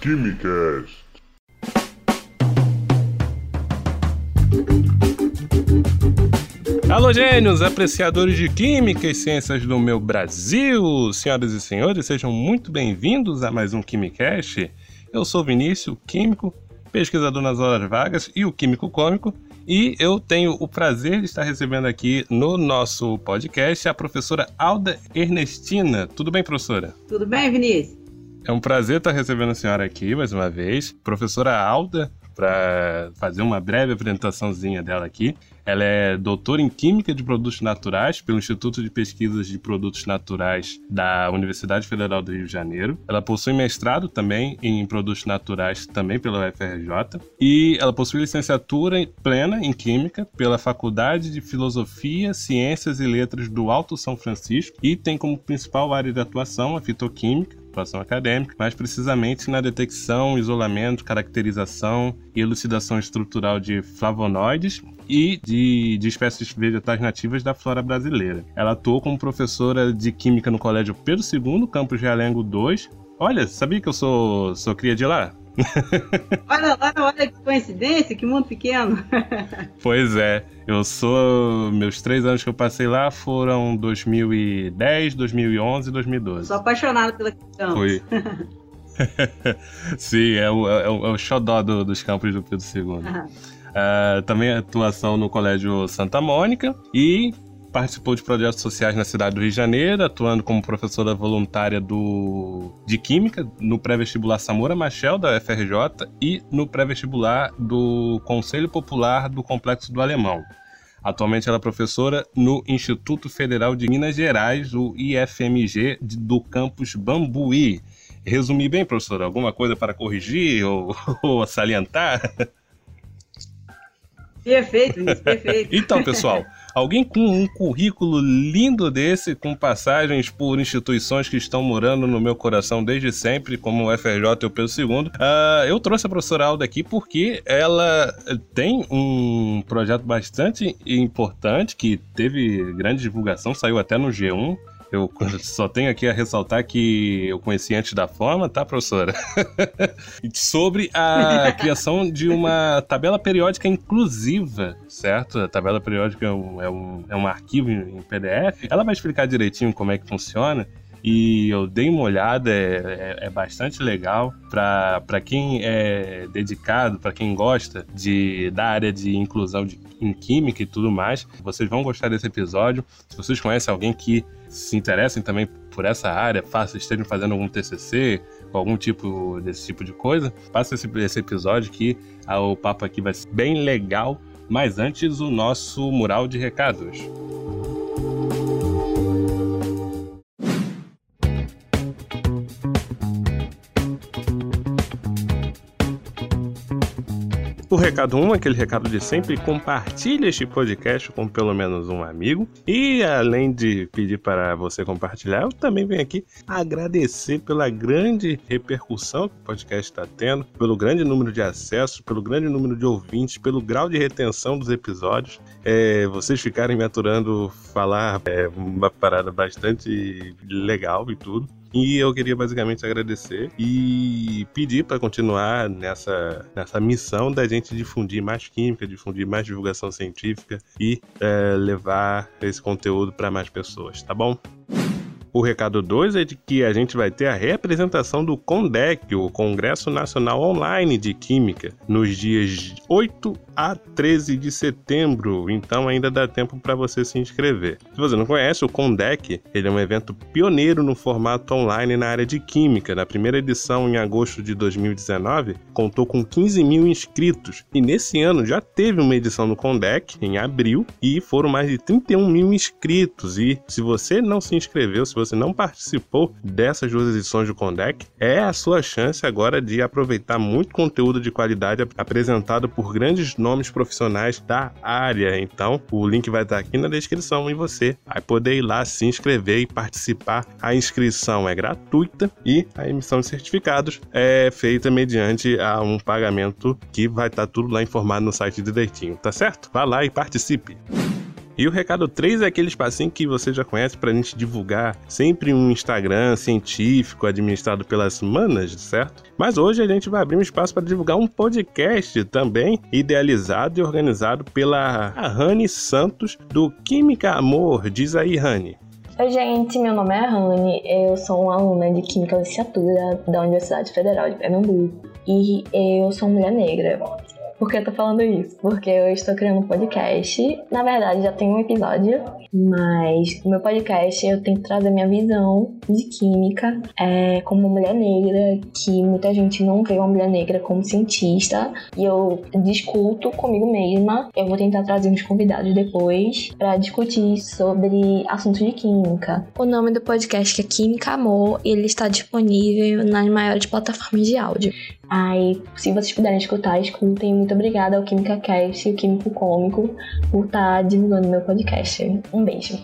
Quimicast. Alô, gênios, apreciadores de química e ciências do meu Brasil! Senhoras e senhores, sejam muito bem-vindos a mais um Quimicast. Eu sou Vinícius, químico, pesquisador nas horas vagas e o químico cômico, e eu tenho o prazer de estar recebendo aqui no nosso podcast a professora Alda Ernestina. Tudo bem, professora? Tudo bem, Vinícius? É um prazer estar recebendo a senhora aqui mais uma vez. Professora Alda, para fazer uma breve apresentaçãozinha dela aqui. Ela é doutora em Química de Produtos Naturais pelo Instituto de Pesquisas de Produtos Naturais da Universidade Federal do Rio de Janeiro. Ela possui mestrado também em Produtos Naturais também pela UFRJ e ela possui licenciatura plena em Química pela Faculdade de Filosofia, Ciências e Letras do Alto São Francisco e tem como principal área de atuação a fitoquímica atuação acadêmica, mais precisamente na detecção, isolamento, caracterização e elucidação estrutural de flavonoides e de, de espécies vegetais nativas da flora brasileira. Ela atuou como professora de Química no Colégio Pedro II, campus Realengo 2. Olha, sabia que eu sou, sou cria de lá? Olha lá, olha que coincidência, que mundo pequeno. pois é, eu sou. Meus três anos que eu passei lá foram 2010, 2011 e 2012. Sou apaixonado pela questão. Foi. Sim, é o, é o, é o xodó do, dos campos do Pedro II. Uh, também atuação no Colégio Santa Mônica e participou de projetos sociais na cidade do Rio de Janeiro, atuando como professora voluntária do, de Química no pré-vestibular Samora Machel, da UFRJ, e no pré-vestibular do Conselho Popular do Complexo do Alemão. Atualmente ela é professora no Instituto Federal de Minas Gerais, o IFMG, do campus Bambuí. Resumi bem, professora? Alguma coisa para corrigir ou, ou salientar? Perfeito, Vinícius, perfeito. então, pessoal, alguém com um currículo lindo desse, com passagens por instituições que estão morando no meu coração desde sempre, como o FRJ e o Pedro II, uh, eu trouxe a professora Alda aqui porque ela tem um projeto bastante importante que teve grande divulgação, saiu até no G1, eu só tenho aqui a ressaltar que eu conheci antes da forma, tá, professora? Sobre a criação de uma tabela periódica inclusiva, certo? A tabela periódica é um, é um, é um arquivo em PDF. Ela vai explicar direitinho como é que funciona e eu dei uma olhada, é, é, é bastante legal para quem é dedicado, para quem gosta de, da área de inclusão de, em química e tudo mais. Vocês vão gostar desse episódio. Se vocês conhecem alguém que se interessem também por essa área, faça, estejam fazendo algum TCC, algum tipo desse tipo de coisa, faça esse, esse episódio que ah, o papo aqui vai ser bem legal. Mas antes, o nosso mural de recados. O recado 1, um, aquele recado de sempre, compartilhe este podcast com pelo menos um amigo. E além de pedir para você compartilhar, eu também venho aqui agradecer pela grande repercussão que o podcast está tendo, pelo grande número de acessos, pelo grande número de ouvintes, pelo grau de retenção dos episódios. É, vocês ficarem me aturando falar é uma parada bastante legal e tudo. E eu queria basicamente agradecer e pedir para continuar nessa, nessa missão da gente difundir mais química, difundir mais divulgação científica e é, levar esse conteúdo para mais pessoas, tá bom? O recado 2 é de que a gente vai ter a representação do CONDEC, o Congresso Nacional Online de Química, nos dias 8 a 13 de setembro, então ainda dá tempo para você se inscrever. Se você não conhece, o Condec ele é um evento pioneiro no formato online na área de química. Na primeira edição, em agosto de 2019, contou com 15 mil inscritos e nesse ano já teve uma edição no Condec, em abril, e foram mais de 31 mil inscritos. E se você não se inscreveu, se você não participou dessas duas edições do Condec, é a sua chance agora de aproveitar muito conteúdo de qualidade apresentado por grandes nomes nomes profissionais da área. Então, o link vai estar aqui na descrição e você vai poder ir lá se inscrever e participar. A inscrição é gratuita e a emissão de certificados é feita mediante a um pagamento que vai estar tudo lá informado no site direitinho, tá certo? Vá lá e participe. E o recado 3 é aquele espacinho que você já conhece pra gente divulgar sempre um Instagram científico administrado pelas manas, certo? Mas hoje a gente vai abrir um espaço para divulgar um podcast também idealizado e organizado pela Rani Santos do Química Amor. Diz aí, Rani. Oi, gente, meu nome é Rani, eu sou uma aluna de Química Licenciatura da Universidade Federal de Pernambuco e eu sou mulher negra. Por que eu tô falando isso? Porque eu estou criando um podcast. Na verdade, já tem um episódio, mas no meu podcast eu tenho que trazer minha visão de química é, como uma mulher negra, que muita gente não vê uma mulher negra como cientista. E eu discuto comigo mesma. Eu vou tentar trazer uns convidados depois para discutir sobre assuntos de química. O nome do podcast é Química Amor e ele está disponível nas maiores plataformas de áudio. Aí, se vocês puderem escutar, escutem. Muito obrigada ao Química Cast e o Químico Cômico por estar tá divulgando meu podcast. Um beijo.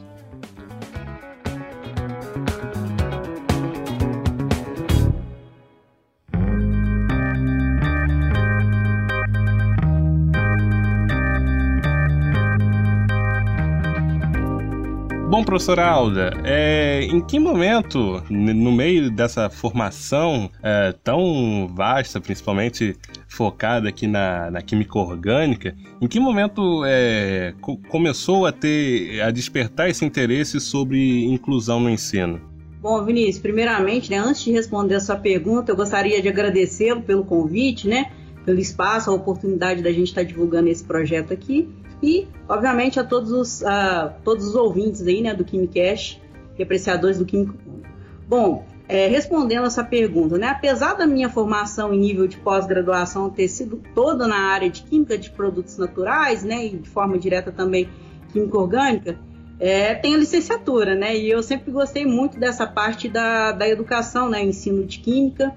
Professora Alda, é, em que momento, no meio dessa formação é, tão vasta, principalmente focada aqui na, na química orgânica, em que momento é, co começou a ter, a despertar esse interesse sobre inclusão no ensino? Bom, Vinícius, primeiramente, né, antes de responder a sua pergunta, eu gostaria de agradecê-lo pelo convite, né, pelo espaço, a oportunidade da gente estar divulgando esse projeto aqui e, obviamente, a todos os, a, todos os ouvintes aí, né, do KimiCast e apreciadores do Químico. Bom, é, respondendo essa pergunta, né, apesar da minha formação em nível de pós-graduação ter sido toda na área de Química de Produtos Naturais, né, e de forma direta também Química Orgânica, é, tenho licenciatura, né, e eu sempre gostei muito dessa parte da, da educação, né, ensino de Química,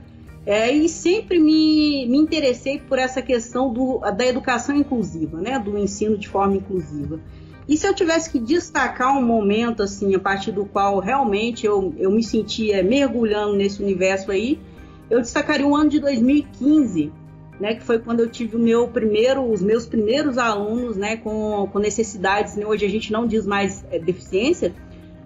é, e sempre me, me interessei por essa questão do, da educação inclusiva, né, do ensino de forma inclusiva. E se eu tivesse que destacar um momento, assim, a partir do qual realmente eu, eu me sentia mergulhando nesse universo aí, eu destacaria o ano de 2015, né, que foi quando eu tive meu primeiro, os meus primeiros alunos, né, com, com necessidades, né, hoje a gente não diz mais é, deficiência,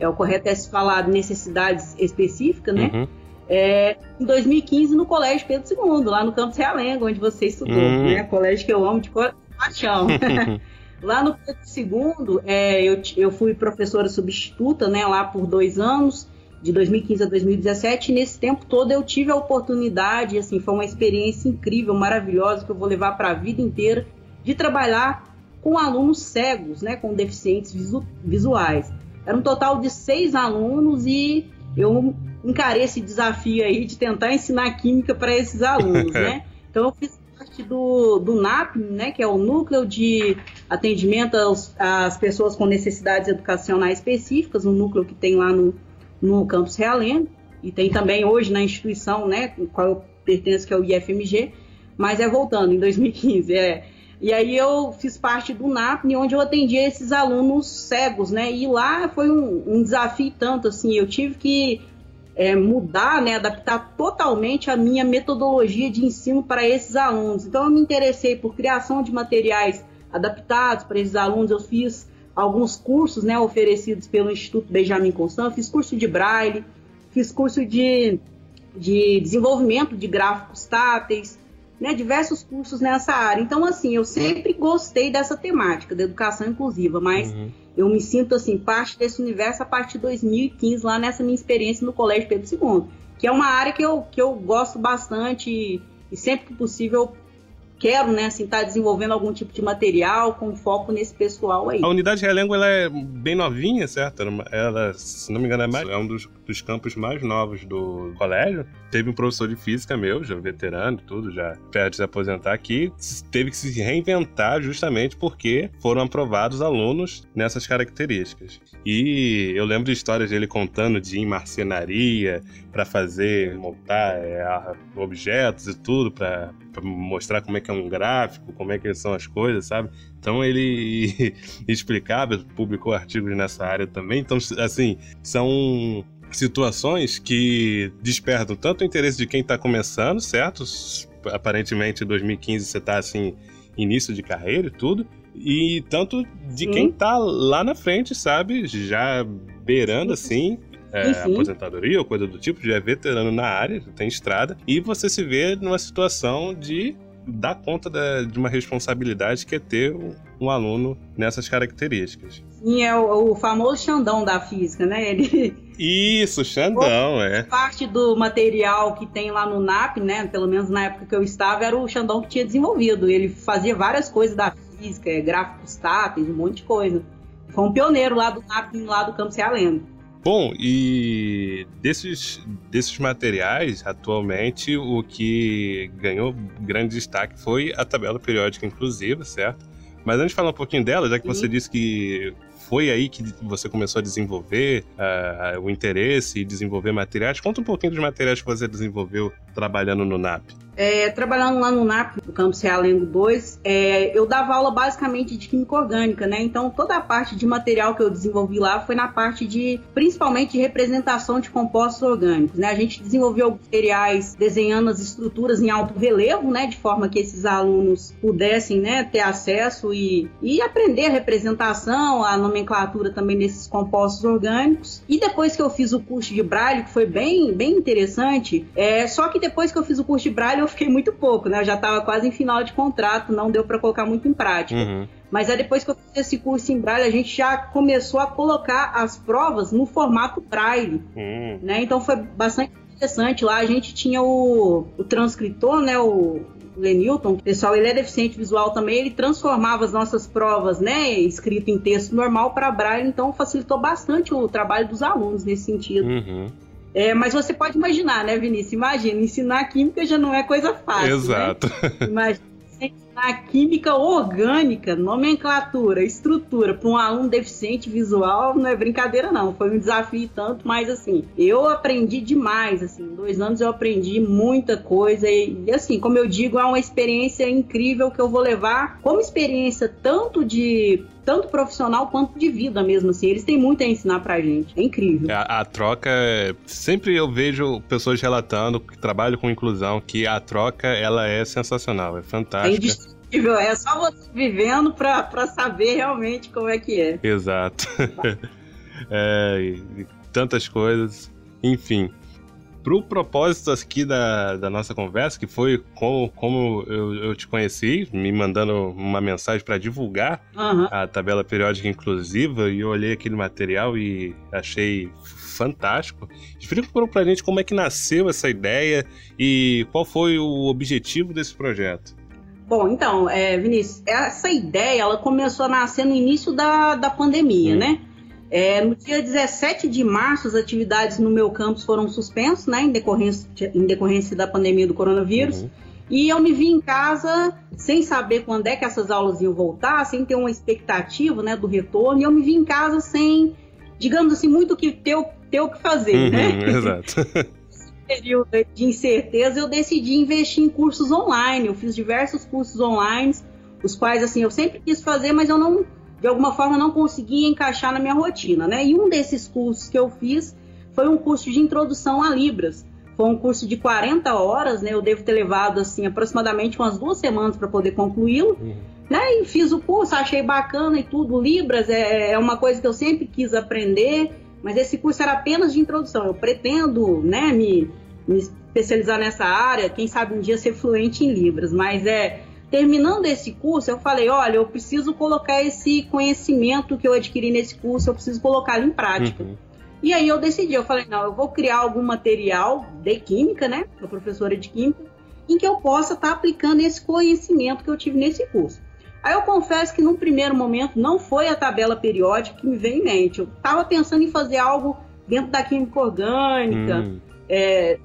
é o correto é se falar necessidades específicas, né, uhum é, em 2015 no Colégio Pedro II, lá no Campus Realengo, onde você estudou, hum. né? Colégio que eu amo de paixão. lá no Pedro II, é, eu, eu fui professora substituta, né, lá por dois anos, de 2015 a 2017, e nesse tempo todo eu tive a oportunidade, assim, foi uma experiência incrível, maravilhosa, que eu vou levar para a vida inteira, de trabalhar com alunos cegos, né, com deficientes visu visuais. Era um total de seis alunos e eu encarei esse desafio aí de tentar ensinar química para esses alunos, né? Então eu fiz parte do, do NAP, né, que é o Núcleo de Atendimento aos, às Pessoas com Necessidades Educacionais Específicas, um núcleo que tem lá no, no campus Realengo, e tem também hoje na instituição, né, com qual eu pertenço, que é o IFMG, mas é voltando, em 2015, é... E aí eu fiz parte do NAP, onde eu atendia esses alunos cegos, né? E lá foi um, um desafio tanto, assim, eu tive que é, mudar, né, adaptar totalmente a minha metodologia de ensino para esses alunos. Então, eu me interessei por criação de materiais adaptados para esses alunos. Eu fiz alguns cursos né, oferecidos pelo Instituto Benjamin Constant, fiz curso de braille, fiz curso de, de desenvolvimento de gráficos táteis, né, diversos cursos nessa área. Então, assim, eu sempre gostei dessa temática da educação inclusiva, mas uhum eu me sinto assim parte desse universo a partir de 2015 lá nessa minha experiência no Colégio Pedro II, que é uma área que eu, que eu gosto bastante e, e sempre que possível quero, né, assim, tá desenvolvendo algum tipo de material com foco nesse pessoal aí. A unidade Realengo, ela é bem novinha, certo? Ela, se não me engano, é, mais, é um dos, dos campos mais novos do colégio. Teve um professor de física meu, já veterano tudo, já perto de se aposentar aqui, teve que se reinventar justamente porque foram aprovados alunos nessas características. E eu lembro de histórias dele contando de marcenaria para fazer, montar é, objetos e tudo, para mostrar como é que é um gráfico, como é que são as coisas, sabe? Então ele explicava, publicou artigos nessa área também. Então, assim, são situações que despertam tanto o interesse de quem está começando, certo? Aparentemente, em 2015 você está assim, início de carreira e tudo, E tanto de quem tá lá na frente, sabe? Já beirando assim. É, aposentadoria ou coisa do tipo, já é veterano na área, tem estrada, e você se vê numa situação de dar conta da, de uma responsabilidade que é ter um, um aluno nessas características. Sim, é o, o, famoso Xandão da física, né? Ele. Isso, Xandão, é. Parte do material que tem lá no NAP, né? Pelo menos na época que eu estava, era o Xandão que tinha desenvolvido. Ele fazia várias coisas da física, é, gráficos táteis, um monte de coisa. Foi um pioneiro lá do NAP, lá do Campo Realengo. Bom, e desses, desses materiais, atualmente, o que ganhou grande destaque foi a tabela periódica inclusiva, certo? Mas antes de falar um pouquinho dela, já que Sim. você disse que foi aí que você começou a desenvolver uh, o interesse e desenvolver materiais, conta um pouquinho dos materiais que você desenvolveu trabalhando no NAP. É, trabalhando lá no NAP, no Campus Realengo 2, é, eu dava aula basicamente de química orgânica, né? Então toda a parte de material que eu desenvolvi lá foi na parte de, principalmente de representação de compostos orgânicos, né? A gente desenvolveu materiais desenhando as estruturas em alto relevo, né? De forma que esses alunos pudessem, né, ter acesso e, e aprender a representação, a nomenclatura também desses compostos orgânicos. E depois que eu fiz o curso de Braille, que foi bem, bem interessante, é, só que depois que eu fiz o curso de Braille, eu fiquei muito pouco, né? Eu já estava quase em final de contrato, não deu para colocar muito em prática. Uhum. Mas aí depois que eu fiz esse curso em Braille, a gente já começou a colocar as provas no formato Braille, uhum. né? Então foi bastante interessante. Lá a gente tinha o, o transcritor, né? O, Lenilton, pessoal, ele é deficiente visual também, ele transformava as nossas provas, né, escrito em texto normal para braille, então facilitou bastante o trabalho dos alunos nesse sentido. Uhum. É, mas você pode imaginar, né, Vinícius? Imagina, ensinar química já não é coisa fácil. Né? Exato. Né? Imagina ensinar química orgânica, nomenclatura, estrutura para um aluno deficiente visual não é brincadeira, não. Foi um desafio tanto, mas assim, eu aprendi demais. Assim, em dois anos eu aprendi muita coisa e, assim, como eu digo, é uma experiência incrível que eu vou levar como experiência tanto de tanto profissional quanto de vida mesmo, assim. Eles têm muito a ensinar pra gente. É incrível. A, a troca, é... sempre eu vejo pessoas relatando que trabalham com inclusão, que a troca, ela é sensacional, é fantástica. É é só você vivendo pra, pra saber realmente como é que é. Exato. é, tantas coisas. Enfim, pro propósito aqui da, da nossa conversa, que foi como, como eu, eu te conheci, me mandando uma mensagem para divulgar uhum. a tabela periódica inclusiva, e eu olhei aquele material e achei fantástico. Explica pra gente como é que nasceu essa ideia e qual foi o objetivo desse projeto. Bom, então, é, Vinícius, essa ideia ela começou a nascer no início da, da pandemia, hum. né? É, no dia 17 de março, as atividades no meu campus foram suspensas, né, em decorrência, em decorrência da pandemia do coronavírus. Uhum. E eu me vi em casa sem saber quando é que essas aulas iam voltar, sem ter uma expectativa né, do retorno. E eu me vi em casa sem, digamos assim, muito que ter, ter o que fazer, uhum, né? Exato. Período de incerteza, eu decidi investir em cursos online. Eu fiz diversos cursos online, os quais, assim, eu sempre quis fazer, mas eu não de alguma forma não conseguia encaixar na minha rotina, né? E um desses cursos que eu fiz foi um curso de introdução a Libras. Foi um curso de 40 horas, né? Eu devo ter levado assim aproximadamente umas duas semanas para poder concluí-lo. Uhum. Né? E fiz o curso, achei bacana e tudo. Libras é, é uma coisa que eu sempre quis aprender, mas esse curso era apenas de introdução. Eu pretendo, né, me, me especializar nessa área, quem sabe um dia ser fluente em Libras, mas é terminando esse curso, eu falei: olha, eu preciso colocar esse conhecimento que eu adquiri nesse curso, eu preciso colocá-lo em prática. Uhum. E aí eu decidi, eu falei: não, eu vou criar algum material de química, né? Sou professora de química, em que eu possa estar tá aplicando esse conhecimento que eu tive nesse curso. Aí eu confesso que num primeiro momento não foi a tabela periódica que me veio em mente. Eu estava pensando em fazer algo dentro da química orgânica, hum. é,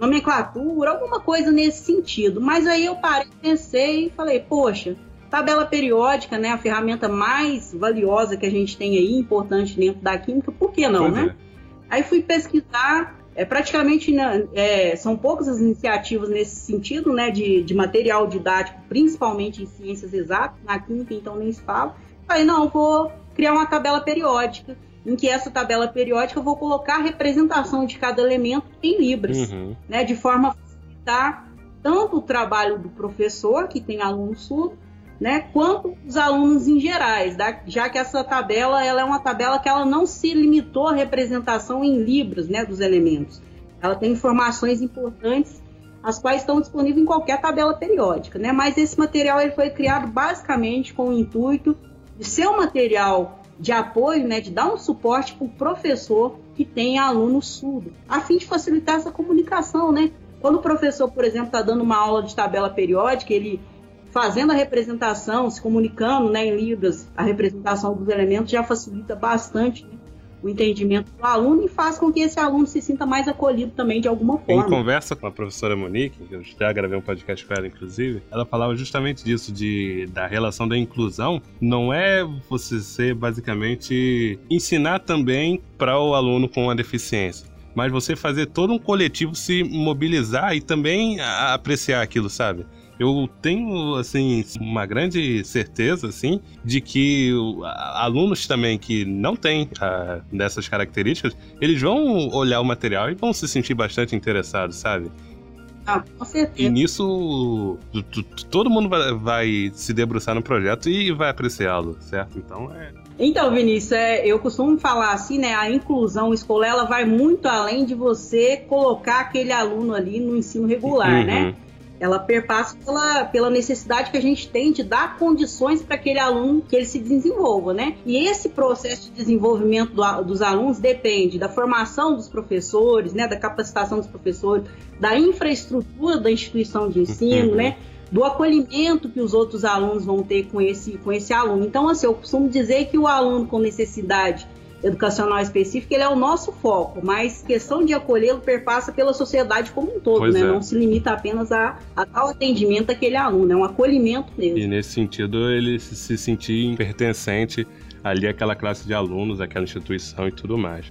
nomenclatura, alguma coisa nesse sentido. Mas aí eu parei, pensei e falei, poxa, tabela periódica, né, a ferramenta mais valiosa que a gente tem aí, importante dentro da química, por que não, pois né? É. Aí fui pesquisar, é praticamente né, é, são poucas as iniciativas nesse sentido, né, de, de material didático, principalmente em ciências exatas, na química então nem se fala. Falei, não, vou criar uma tabela periódica em que essa tabela periódica eu vou colocar a representação de cada elemento em libras, uhum. né, de forma a facilitar tanto o trabalho do professor, que tem aluno surdo, né, quanto os alunos em gerais, já que essa tabela ela é uma tabela que ela não se limitou à representação em libras né, dos elementos. Ela tem informações importantes, as quais estão disponíveis em qualquer tabela periódica, né? Mas esse material ele foi criado basicamente com o intuito de ser um material de apoio, né, de dar um suporte para o professor que tem aluno surdo, a fim de facilitar essa comunicação, né? Quando o professor, por exemplo, está dando uma aula de tabela periódica, ele fazendo a representação, se comunicando né, em Libras, a representação dos elementos já facilita bastante né, o entendimento do aluno e faz com que esse aluno se sinta mais acolhido também de alguma forma. Em conversa com a professora Monique, que eu já gravei um podcast com ela, inclusive, ela falava justamente disso, de, da relação da inclusão. Não é você ser basicamente ensinar também para o aluno com a deficiência mas você fazer todo um coletivo se mobilizar e também apreciar aquilo, sabe? Eu tenho assim uma grande certeza assim de que alunos também que não têm uh, dessas características eles vão olhar o material e vão se sentir bastante interessados sabe ah, com certeza. E nisso, todo mundo vai, vai, se debruçar no projeto e vai apreciá-lo, certo? Então é. Então, Vinícius, é, eu costumo falar assim, né? A inclusão escolar ela vai muito além de você colocar aquele aluno ali no ensino regular, né? uhum. né? Ela perpassa pela, pela necessidade que a gente tem de dar condições para aquele aluno que ele se desenvolva, né? E esse processo de desenvolvimento do, dos alunos depende da formação dos professores, né? Da capacitação dos professores, da infraestrutura da instituição de ensino, uhum. né? do acolhimento que os outros alunos vão ter com esse, com esse aluno. Então, assim, eu costumo dizer que o aluno com necessidade educacional específica, ele é o nosso foco, mas questão de acolhê-lo perpassa pela sociedade como um todo, pois né? É. Não se limita apenas a, a tal atendimento daquele aluno, é um acolhimento mesmo. E nesse sentido, ele se, se sentir pertencente ali àquela classe de alunos, àquela instituição e tudo mais.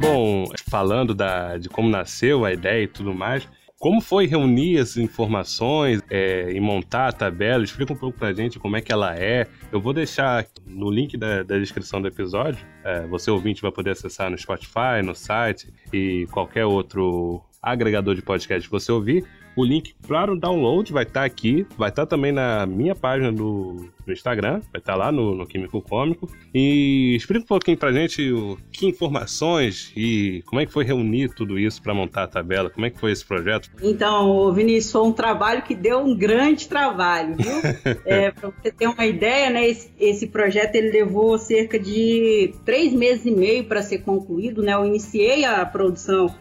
Bom, falando da, de como nasceu a ideia e tudo mais, como foi reunir as informações é, e montar a tabela? Explica um pouco pra gente como é que ela é. Eu vou deixar no link da, da descrição do episódio. É, você ouvinte vai poder acessar no Spotify, no site e qualquer outro agregador de podcast que você ouvir. O link para o download vai estar tá aqui, vai estar tá também na minha página do, do Instagram, vai estar tá lá no, no, Químico Cômico. E explica um pouquinho pra gente o, que informações e como é que foi reunir tudo isso para montar a tabela, como é que foi esse projeto? Então, Vinícius, foi um trabalho que deu um grande trabalho, viu? é, para você ter uma ideia, né, esse, esse projeto ele levou cerca de três meses e meio para ser concluído, né? Eu iniciei a produção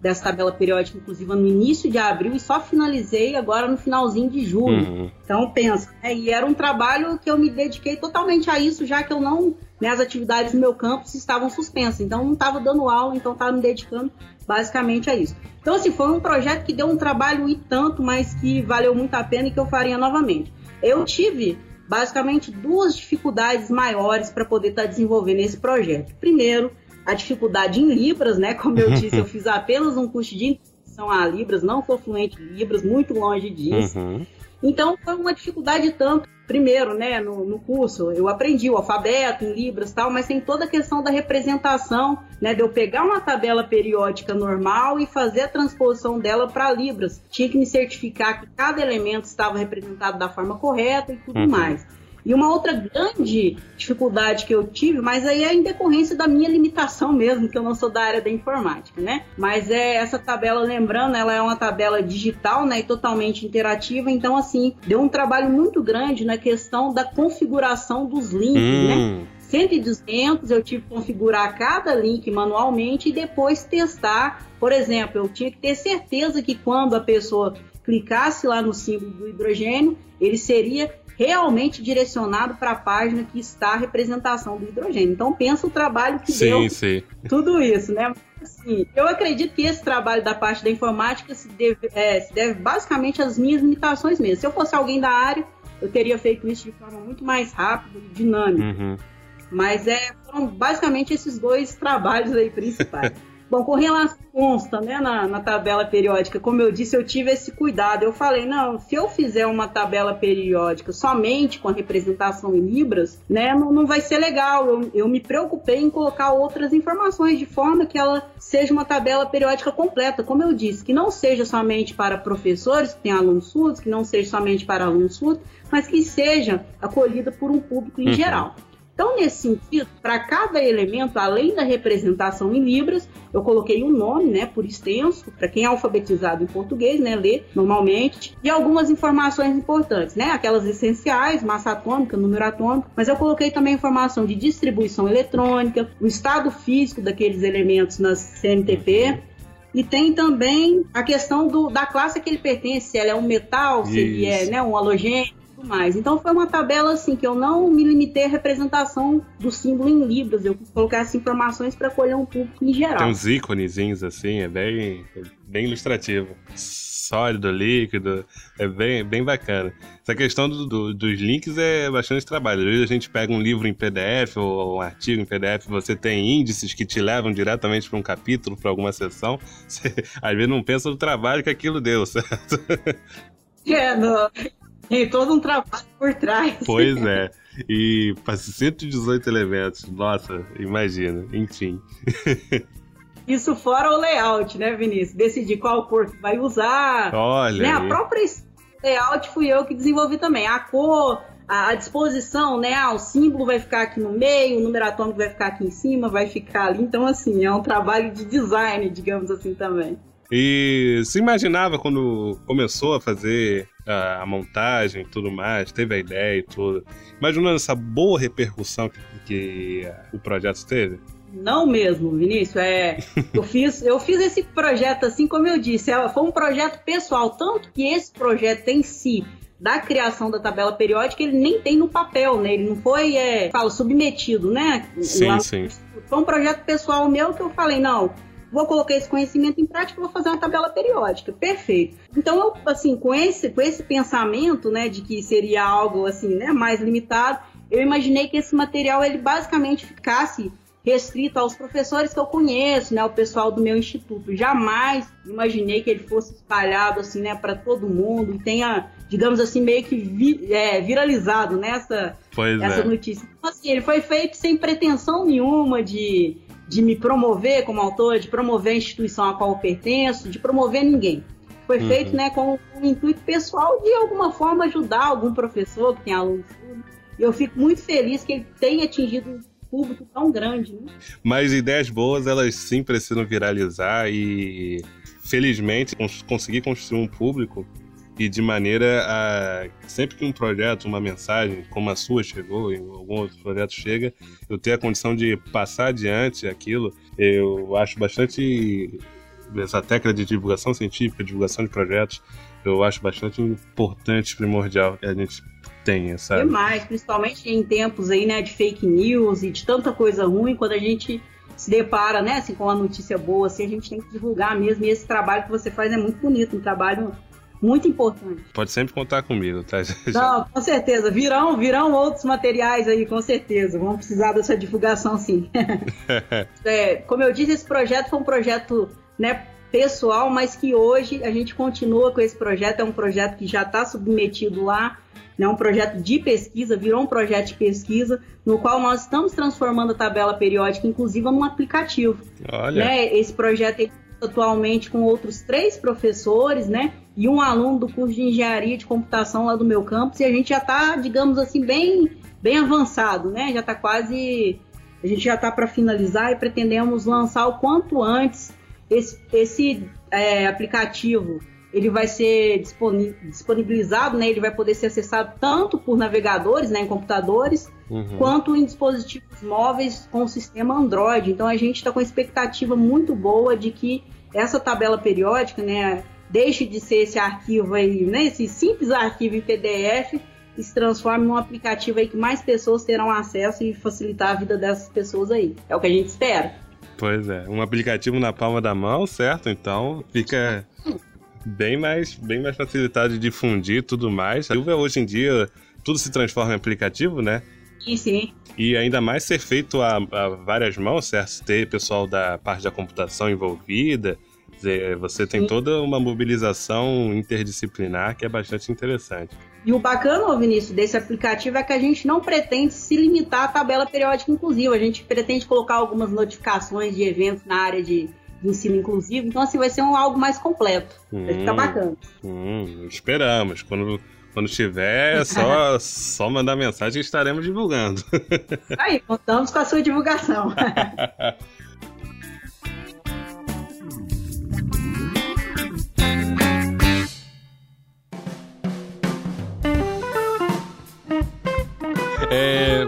dessa tabela periódica, inclusive no início de abril, e só finalizei agora no finalzinho de julho. Uhum. Então, pensa, né? e era um trabalho que eu me dediquei totalmente a isso, já que eu não, né, as atividades no meu campus estavam suspensas, então não estava dando aula, então estava me dedicando basicamente a isso. Então, assim, foi um projeto que deu um trabalho e tanto, mas que valeu muito a pena e que eu faria novamente. Eu tive basicamente duas dificuldades maiores para poder estar tá desenvolvendo esse projeto. Primeiro, a dificuldade em Libras, né? Como eu disse, eu fiz apenas um curso de introdução a Libras, não sou fluente em Libras, muito longe disso. Uhum. Então foi uma dificuldade tanto, primeiro, né, no, no, curso, eu aprendi o alfabeto em Libras tal, mas tem toda a questão da representação, né, de eu pegar uma tabela periódica normal e fazer a transposição dela para Libras. Tinha que me certificar que cada elemento estava representado da forma correta e tudo uhum. mais. E uma outra grande dificuldade que eu tive, mas aí é em decorrência da minha limitação mesmo, que eu não sou da área da informática, né? Mas é essa tabela, lembrando, ela é uma tabela digital, né, e totalmente interativa, então assim, deu um trabalho muito grande na questão da configuração dos links, né? hum. né? 100 e 200 eu tive que configurar cada link manualmente e depois testar. Por exemplo, eu tinha que ter certeza que quando a pessoa clicasse lá no símbolo do hidrogênio, ele seria realmente direcionado para a página que está a representação do hidrogênio. Então pensa o trabalho que sim, deu sim. tudo isso, né? Assim, eu acredito que esse trabalho da parte da informática se deve, é, se deve basicamente às minhas limitações mesmo. Se eu fosse alguém da área, eu teria feito isso de forma muito mais rápida e dinâmica. Uhum. Mas é, foram basicamente esses dois trabalhos aí principais. Bom, com relação consta né, na, na, tabela periódica, como eu disse, eu tive esse cuidado. Eu falei, não, se eu fizer uma tabela periódica somente com a representação em libras, né, não, não vai ser legal. Eu, eu me preocupei em colocar outras informações de forma que ela seja uma tabela periódica completa, como eu disse, que não seja somente para professores que têm alunos surdos, que não seja somente para alunos surdos, mas que seja acolhida por um público em uhum. geral. Então, nesse sentido, para cada elemento, além da representação em libras, eu coloquei um nome, né, por extenso, para quem é alfabetizado em português, né, lê normalmente, e algumas informações importantes, né, aquelas essenciais, massa atômica, número atômico, mas eu coloquei também informação de distribuição eletrônica, o estado físico daqueles elementos nas CMTP, e tem também a questão do, da classe a que ele pertence, se ela é um metal, se ele é né, um halogênio, mais. Então foi uma tabela assim que eu não me limitei à representação do símbolo em libras, eu colocar essas informações para colher um público em geral. Tem uns íconezinhos assim, é bem, bem ilustrativo. Sólido, líquido, é bem, bem bacana. Essa questão do, do, dos links é bastante trabalho. Às vezes a gente pega um livro em PDF ou um artigo em PDF, você tem índices que te levam diretamente para um capítulo, para alguma sessão. Você, às vezes não pensa no trabalho que aquilo deu, certo? É, não. Tem todo um trabalho por trás. Pois é. E para 118 elementos, nossa, imagina, enfim. Isso fora o layout, né, Vinícius? Decidir qual cor que vai usar. Olha. Né? A própria layout fui eu que desenvolvi também. A cor, a, disposição, né? Ah, o símbolo vai ficar aqui no meio, o número atômico vai ficar aqui em cima, vai ficar ali. Então, assim, é um trabalho de design, digamos assim, também. E se imaginava quando começou a fazer a, a montagem e tudo mais, teve a ideia e tudo, imaginando essa boa repercussão que, que o projeto teve? Não mesmo, Vinícius. É, eu, fiz, eu fiz esse projeto assim, como eu disse, é, foi um projeto pessoal, tanto que esse projeto em si da criação da tabela periódica, ele nem tem no papel, né? Ele não foi, é, falo, submetido, né? Sim, Lá, sim. Foi um projeto pessoal meu que eu falei, não, vou colocar esse conhecimento em prática, vou fazer uma tabela periódica. Perfeito. Então, eu, assim, com esse, com esse pensamento, né, de que seria algo, assim, né, mais limitado, eu imaginei que esse material, ele basicamente ficasse restrito aos professores que eu conheço, né, o pessoal do meu instituto. Jamais imaginei que ele fosse espalhado, assim, né, para todo mundo e tenha, digamos assim, meio que vi, é, viralizado nessa essa é. notícia. Então, assim, ele foi feito sem pretensão nenhuma de de me promover como autor, de promover a instituição a qual eu pertenço, de promover ninguém. Foi uhum. feito né, com o intuito pessoal de alguma forma ajudar algum professor que tem alunos. E eu fico muito feliz que ele tenha atingido um público tão grande. Né? Mas ideias boas, elas sim precisam viralizar e felizmente conseguir construir um público e de maneira a sempre que um projeto, uma mensagem como a sua chegou, e algum outro projeto chega, eu ter a condição de passar adiante aquilo, eu acho bastante essa técnica de divulgação científica, divulgação de projetos, eu acho bastante importante, primordial que a gente tenha, sabe? Demais, principalmente em tempos aí, né, de fake news e de tanta coisa ruim, quando a gente se depara, né, assim, com uma notícia boa, assim, a gente tem que divulgar mesmo, e esse trabalho que você faz é muito bonito, um trabalho muito importante. Pode sempre contar comigo, tá? Não, com certeza. Virão, virão outros materiais aí, com certeza. Vamos precisar dessa divulgação, sim. é, como eu disse, esse projeto foi um projeto né, pessoal, mas que hoje a gente continua com esse projeto. É um projeto que já está submetido lá, né, um projeto de pesquisa, virou um projeto de pesquisa, no qual nós estamos transformando a tabela periódica, inclusive, num aplicativo. Olha. Né, esse projeto atualmente com outros três professores, né? E um aluno do curso de engenharia de computação lá do meu campus, e a gente já está, digamos assim, bem, bem avançado, né? Já está quase. A gente já está para finalizar e pretendemos lançar o quanto antes esse, esse é, aplicativo. Ele vai ser disponibilizado, né? Ele vai poder ser acessado tanto por navegadores, né, em computadores, uhum. quanto em dispositivos móveis com o sistema Android. Então a gente está com expectativa muito boa de que essa tabela periódica, né, deixe de ser esse arquivo aí, né, esse simples arquivo em PDF e se transforme num aplicativo aí que mais pessoas terão acesso e facilitar a vida dessas pessoas aí. É o que a gente espera. Pois é, um aplicativo na palma da mão, certo? Então fica bem mais, bem mais facilitado de difundir tudo mais. A hoje em dia tudo se transforma em aplicativo, né? Sim, sim. E ainda mais ser feito a, a várias mãos, certo? Ter pessoal da parte da computação envolvida. Dizer, você tem sim. toda uma mobilização interdisciplinar que é bastante interessante. E o bacana, Vinícius, desse aplicativo é que a gente não pretende se limitar à tabela periódica inclusiva. A gente pretende colocar algumas notificações de eventos na área de, de ensino inclusivo. Então, assim, vai ser um algo mais completo. Hum, vai ficar bacana. Hum, esperamos. Quando quando tiver, é só, só mandar mensagem e estaremos divulgando. Aí, contamos com a sua divulgação.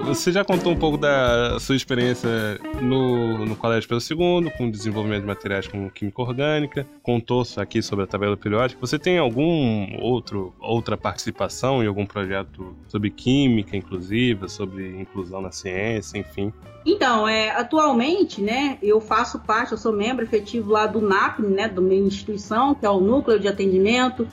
você já contou um pouco da sua experiência no, no Colégio Pedro II, com desenvolvimento de materiais como química orgânica, contou aqui sobre a tabela periódica. Você tem algum outro outra participação em algum projeto sobre química inclusiva, sobre inclusão na ciência, enfim? Então, é, atualmente, né, eu faço parte, eu sou membro efetivo lá do NAP, né, da minha instituição, que é o Núcleo de Atendimento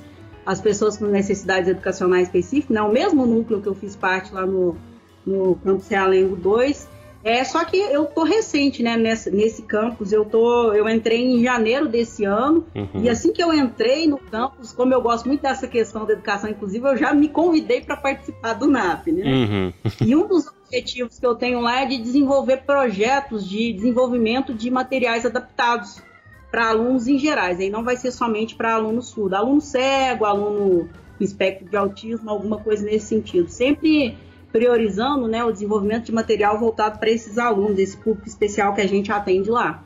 às Pessoas com Necessidades Educacionais Específicas, né, o mesmo núcleo que eu fiz parte lá no no campus Realengo 2. É, só que eu tô recente, né, nesse, nesse campus. Eu tô, eu entrei em janeiro desse ano uhum. e assim que eu entrei no campus, como eu gosto muito dessa questão da educação inclusiva, eu já me convidei para participar do NAP, né? Uhum. E um dos objetivos que eu tenho lá é de desenvolver projetos de desenvolvimento de materiais adaptados para alunos em gerais. Aí não vai ser somente para aluno surdo, aluno cego, aluno com espectro de autismo, alguma coisa nesse sentido. Sempre priorizando né, o desenvolvimento de material voltado para esses alunos, esse público especial que a gente atende lá.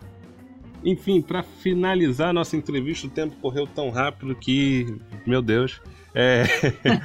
Enfim, para finalizar nossa entrevista, o tempo correu tão rápido que, meu Deus, é...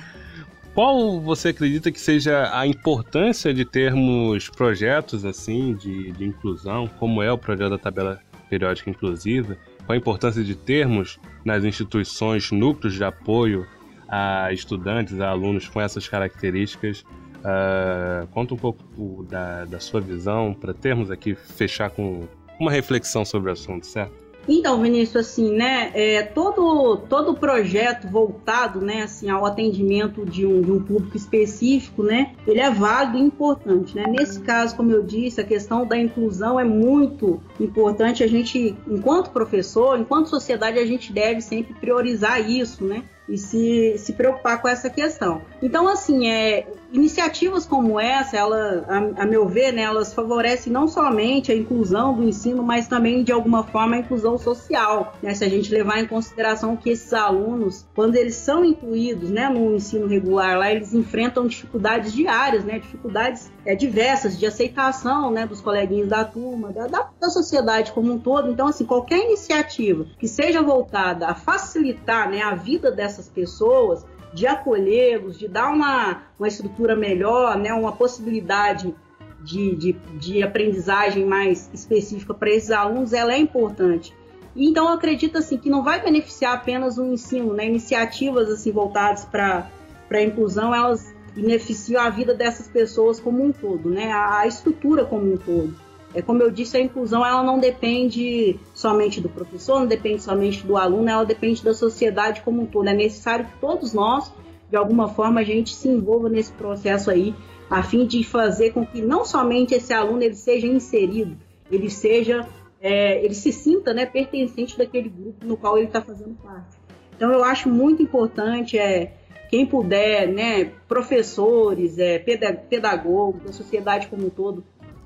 qual você acredita que seja a importância de termos projetos assim de, de inclusão, como é o projeto da tabela periódica inclusiva? Qual a importância de termos nas instituições núcleos de apoio a estudantes, a alunos com essas características Uh, conta um pouco da, da sua visão para termos aqui fechar com uma reflexão sobre o assunto, certo? Então, Vinícius, assim, né, é, todo, todo projeto voltado, né, assim, ao atendimento de um, de um público específico, né, ele é válido e importante, né. Nesse caso, como eu disse, a questão da inclusão é muito importante. A gente, enquanto professor, enquanto sociedade, a gente deve sempre priorizar isso, né, e se, se preocupar com essa questão. Então, assim, é, iniciativas como essa, ela, a, a, meu ver, né, elas favorecem não somente a inclusão do ensino, mas também, de alguma forma, a inclusão social. Né? Se a gente levar em consideração que esses alunos, quando eles são incluídos né, no ensino regular, lá eles enfrentam dificuldades diárias, né, dificuldades é, diversas de aceitação né, dos coleguinhas da turma, da, da, da sociedade como um todo. Então, assim, qualquer iniciativa que seja voltada a facilitar né, a vida dessas pessoas, de acolhê-los, de dar uma, uma estrutura melhor, né, uma possibilidade de, de, de aprendizagem mais específica para esses alunos, ela é importante. Então, eu acredito assim, que não vai beneficiar apenas o ensino, né? iniciativas assim, voltadas para a inclusão, elas beneficiam a vida dessas pessoas como um todo, né? a, a estrutura como um todo. É como eu disse, a inclusão ela não depende somente do professor, não depende somente do aluno, ela depende da sociedade como um todo. É necessário que todos nós, de alguma forma, a gente se envolva nesse processo aí, a fim de fazer com que não somente esse aluno ele seja inserido, ele seja, é, ele se sinta, né, pertencente daquele grupo no qual ele está fazendo parte. Então eu acho muito importante é quem puder, né, professores, é, pedagogos, a sociedade como um todo,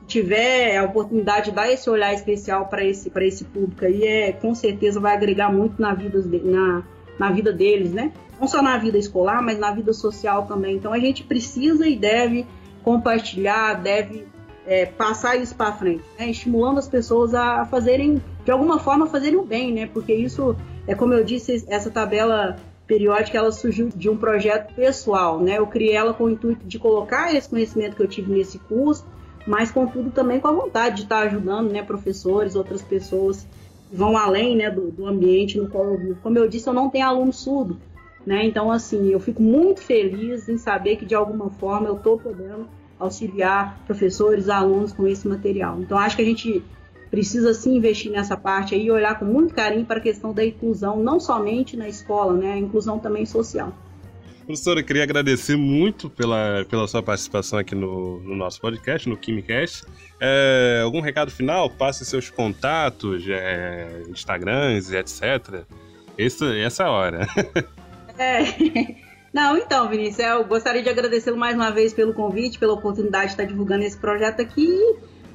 tiver a oportunidade de dar esse olhar especial para esse, esse público aí, é, com certeza vai agregar muito na vida, na, na vida deles, né? Não só na vida escolar, mas na vida social também. Então a gente precisa e deve compartilhar, deve é, passar isso para frente, né? estimulando as pessoas a fazerem, de alguma forma, fazerem o bem, né? Porque isso, é como eu disse, essa tabela periódica ela surgiu de um projeto pessoal, né? Eu criei ela com o intuito de colocar esse conhecimento que eu tive nesse curso mas contudo também com a vontade de estar ajudando, né, professores, outras pessoas que vão além, né, do, do ambiente no qual eu vivo. Como eu disse, eu não tenho aluno surdo, né, então assim, eu fico muito feliz em saber que de alguma forma eu estou podendo auxiliar professores, alunos com esse material. Então acho que a gente precisa sim investir nessa parte aí e olhar com muito carinho para a questão da inclusão, não somente na escola, né, a inclusão também social. Professora, queria agradecer muito pela, pela sua participação aqui no, no nosso podcast, no KimiCast. É, algum recado final? Passe seus contatos, é, Instagrams, etc. Essa, essa é hora. É. Não, então, Vinícius, eu gostaria de agradecê-lo mais uma vez pelo convite, pela oportunidade de estar divulgando esse projeto aqui.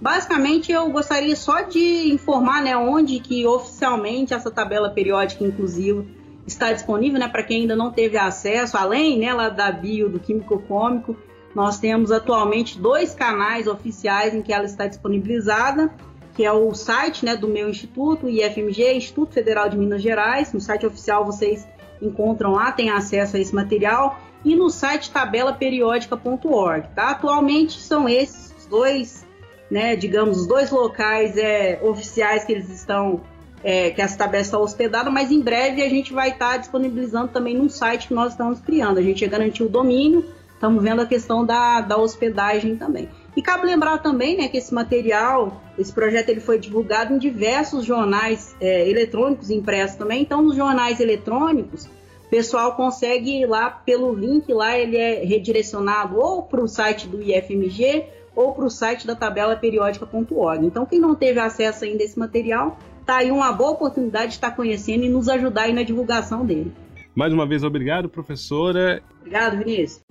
Basicamente, eu gostaria só de informar, né, onde que oficialmente essa tabela periódica inclusiva está disponível, né, para quem ainda não teve acesso, além, né, lá da bio do Químico Cômico, nós temos atualmente dois canais oficiais em que ela está disponibilizada, que é o site, né, do meu instituto, IFMG, Instituto Federal de Minas Gerais. No site oficial vocês encontram lá, tem acesso a esse material e no site tabelaperiódica.org, tá? Atualmente são esses dois, né, digamos, os dois locais é, oficiais que eles estão, é, que essa tabela está hospedada, mas em breve a gente vai estar disponibilizando também num site que nós estamos criando. A gente já garantiu o domínio, estamos vendo a questão da, da hospedagem também. E cabe lembrar também né, que esse material, esse projeto ele foi divulgado em diversos jornais é, eletrônicos impressos também. Então, nos jornais eletrônicos, o pessoal consegue ir lá pelo link, lá ele é redirecionado ou para o site do IFMG ou para o site da tabela periódica.org. Então, quem não teve acesso ainda a esse material, tá aí uma boa oportunidade de estar conhecendo e nos ajudar aí na divulgação dele. Mais uma vez, obrigado, professora. Obrigado, Vinícius.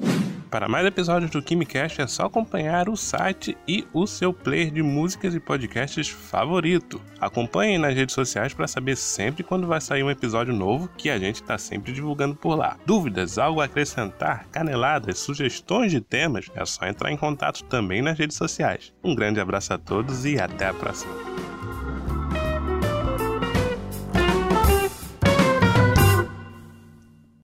Para mais episódios do KimiCast é só acompanhar o site e o seu player de músicas e podcasts favorito. Acompanhem nas redes sociais para saber sempre quando vai sair um episódio novo que a gente está sempre divulgando por lá. Dúvidas, algo a acrescentar, caneladas, sugestões de temas, é só entrar em contato também nas redes sociais. Um grande abraço a todos e até a próxima.